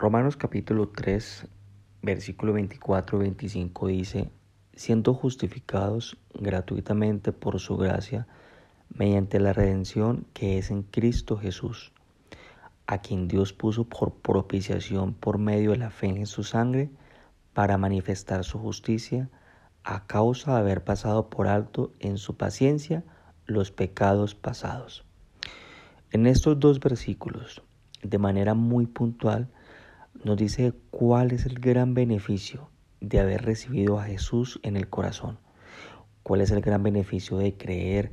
Romanos capítulo 3, versículo 24-25 dice, siendo justificados gratuitamente por su gracia, mediante la redención que es en Cristo Jesús, a quien Dios puso por propiciación por medio de la fe en su sangre, para manifestar su justicia, a causa de haber pasado por alto en su paciencia los pecados pasados. En estos dos versículos, de manera muy puntual, nos dice cuál es el gran beneficio de haber recibido a Jesús en el corazón. ¿Cuál es el gran beneficio de creer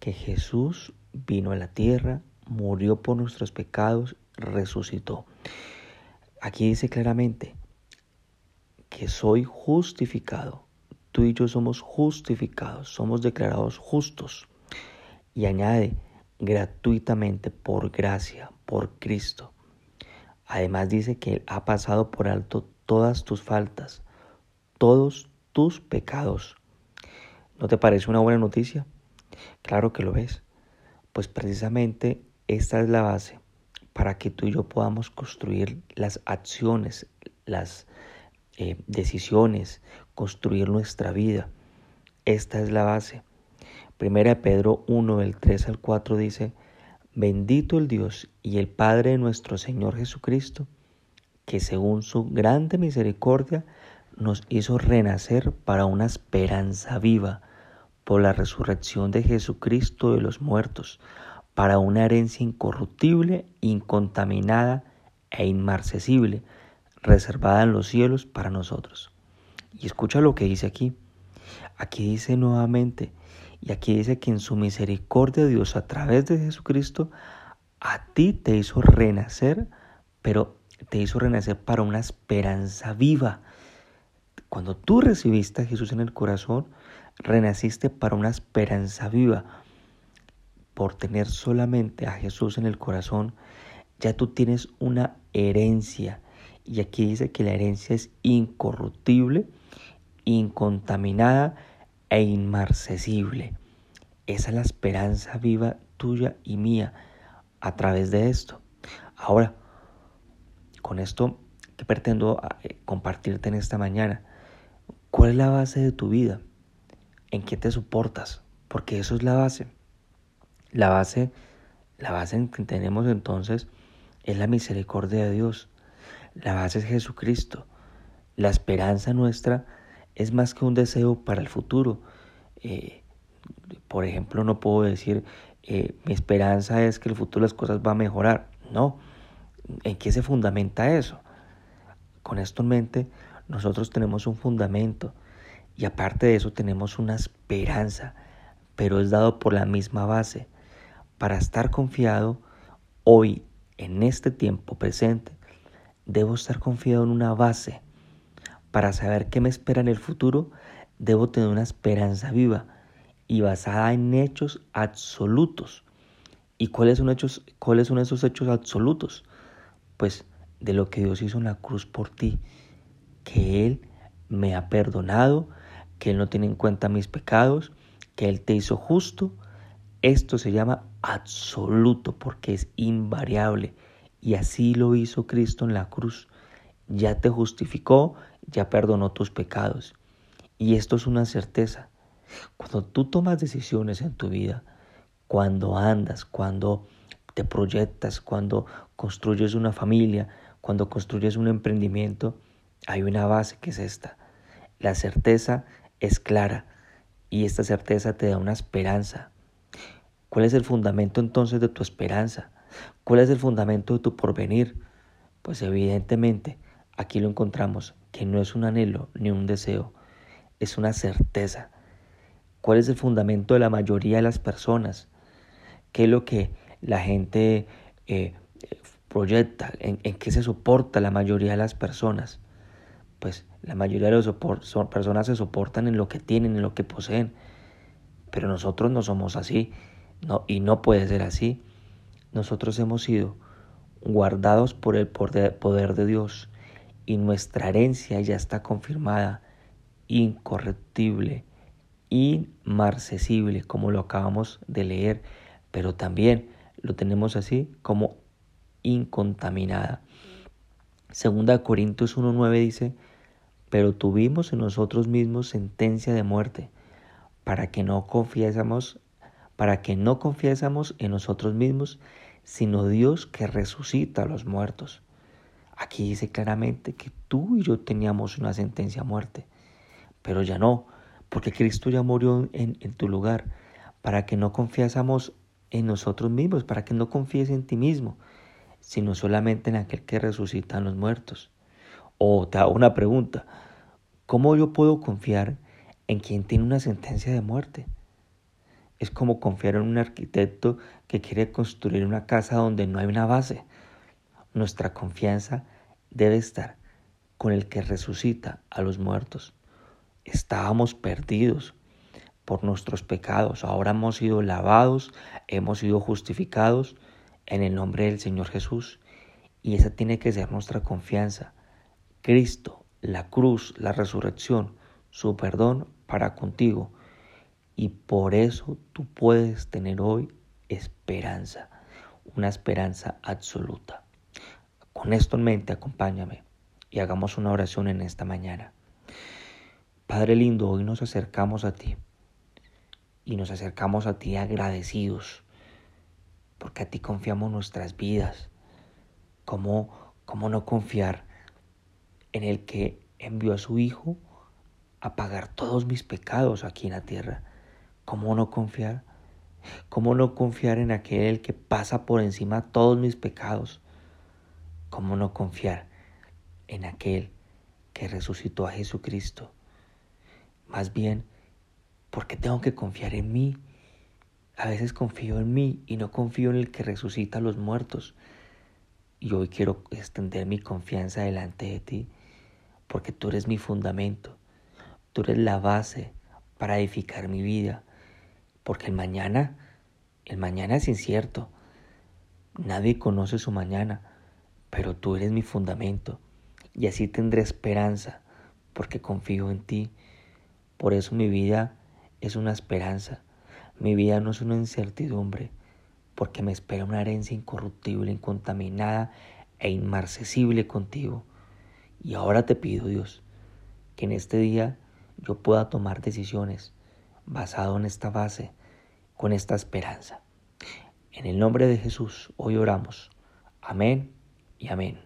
que Jesús vino a la tierra, murió por nuestros pecados, resucitó? Aquí dice claramente que soy justificado. Tú y yo somos justificados, somos declarados justos. Y añade, gratuitamente, por gracia, por Cristo. Además dice que Él ha pasado por alto todas tus faltas, todos tus pecados. ¿No te parece una buena noticia? Claro que lo es. Pues precisamente esta es la base para que tú y yo podamos construir las acciones, las eh, decisiones, construir nuestra vida. Esta es la base. Primera Pedro 1, del 3 al 4 dice, Bendito el Dios y el Padre de nuestro Señor Jesucristo, que según su grande misericordia nos hizo renacer para una esperanza viva por la resurrección de Jesucristo de los muertos, para una herencia incorruptible, incontaminada e inmarcesible, reservada en los cielos para nosotros. Y escucha lo que dice aquí. Aquí dice nuevamente, y aquí dice que en su misericordia Dios a través de Jesucristo a ti te hizo renacer, pero te hizo renacer para una esperanza viva. Cuando tú recibiste a Jesús en el corazón, renaciste para una esperanza viva. Por tener solamente a Jesús en el corazón, ya tú tienes una herencia. Y aquí dice que la herencia es incorruptible, incontaminada, e inmarcesible. Esa es la esperanza viva tuya y mía a través de esto. Ahora, con esto que pretendo eh, compartirte en esta mañana, ¿cuál es la base de tu vida? ¿En qué te soportas? Porque eso es la base. La base, la base que tenemos entonces es la misericordia de Dios. La base es Jesucristo. La esperanza nuestra es más que un deseo para el futuro. Eh, por ejemplo, no puedo decir, eh, mi esperanza es que el futuro las cosas van a mejorar. No, ¿en qué se fundamenta eso? Con esto en mente, nosotros tenemos un fundamento y aparte de eso tenemos una esperanza, pero es dado por la misma base. Para estar confiado hoy, en este tiempo presente, debo estar confiado en una base para saber qué me espera en el futuro, debo tener una esperanza viva y basada en hechos absolutos. ¿Y cuáles son, hechos, cuáles son esos hechos absolutos? Pues de lo que Dios hizo en la cruz por ti, que Él me ha perdonado, que Él no tiene en cuenta mis pecados, que Él te hizo justo. Esto se llama absoluto porque es invariable. Y así lo hizo Cristo en la cruz. Ya te justificó, ya perdonó tus pecados. Y esto es una certeza. Cuando tú tomas decisiones en tu vida, cuando andas, cuando te proyectas, cuando construyes una familia, cuando construyes un emprendimiento, hay una base que es esta. La certeza es clara y esta certeza te da una esperanza. ¿Cuál es el fundamento entonces de tu esperanza? ¿Cuál es el fundamento de tu porvenir? Pues evidentemente aquí lo encontramos que no es un anhelo ni un deseo, es una certeza. ¿Cuál es el fundamento de la mayoría de las personas? ¿Qué es lo que la gente eh, proyecta? ¿En, qué se soporta la mayoría de las personas? Pues la mayoría de las personas se soportan en lo que tienen, en lo que poseen. Pero nosotros no somos así no, y no puede ser así. Nosotros hemos sido guardados por el poder de Dios y nuestra herencia ya está confirmada, incorruptible, inmarcesible, como lo acabamos de leer, pero también lo tenemos así como incontaminada. Segunda Corintios 1.9 dice, pero tuvimos en nosotros mismos sentencia de muerte, para que no confiésemos, para que no confiésemos en nosotros mismos, sino Dios que resucita a los muertos. Aquí dice claramente que tú y yo teníamos una sentencia a muerte, pero ya no, porque Cristo ya murió en, tu lugar, para que no confiésemos en nosotros mismos, para que no confíes en ti mismo, sino solamente en aquel que resucita los muertos. O te hago una pregunta, ¿cómo yo puedo confiar en quien tiene una sentencia de muerte? Es como confiar en un arquitecto que quiere construir una casa donde no hay una base. Nuestra confianza debe estar con el que resucita a los muertos. Estábamos perdidos por nuestros pecados, ahora hemos sido lavados, hemos sido justificados en el nombre del Señor Jesús. Y esa tiene que ser nuestra confianza. Cristo, la cruz, la resurrección, su perdón para contigo. Y por eso tú puedes tener hoy esperanza, una esperanza absoluta. Con esto en mente, acompáñame y hagamos una oración en esta mañana. Padre lindo, hoy nos acercamos a ti y nos acercamos a ti agradecidos porque a ti confiamos nuestras vidas. ¿Cómo, cómo no confiar en el que envió a su Hijo a pagar todos mis pecados aquí en la tierra? ¿Cómo no confiar? ¿Cómo no confiar en aquel que pasa por encima todos mis pecados? ¿Cómo no confiar en aquel que resucitó a Jesucristo? Más bien, porque tengo que confiar en mí? A veces confío en mí y no confío en el que resucita a los muertos. Y hoy quiero extender mi confianza delante de ti, porque tú eres mi fundamento, tú eres la base para edificar mi vida, porque el mañana, el mañana es incierto, nadie conoce su mañana pero tú eres mi fundamento y así tendré esperanza porque confío en ti. Por eso mi vida es una esperanza, mi vida no es una incertidumbre, porque me espera una herencia incorruptible, incontaminada e inmarcesible contigo. Y ahora te pido, Dios, que en este día yo pueda tomar decisiones basado en esta base, con esta esperanza. En el nombre de Jesús, hoy oramos. Amén y amén.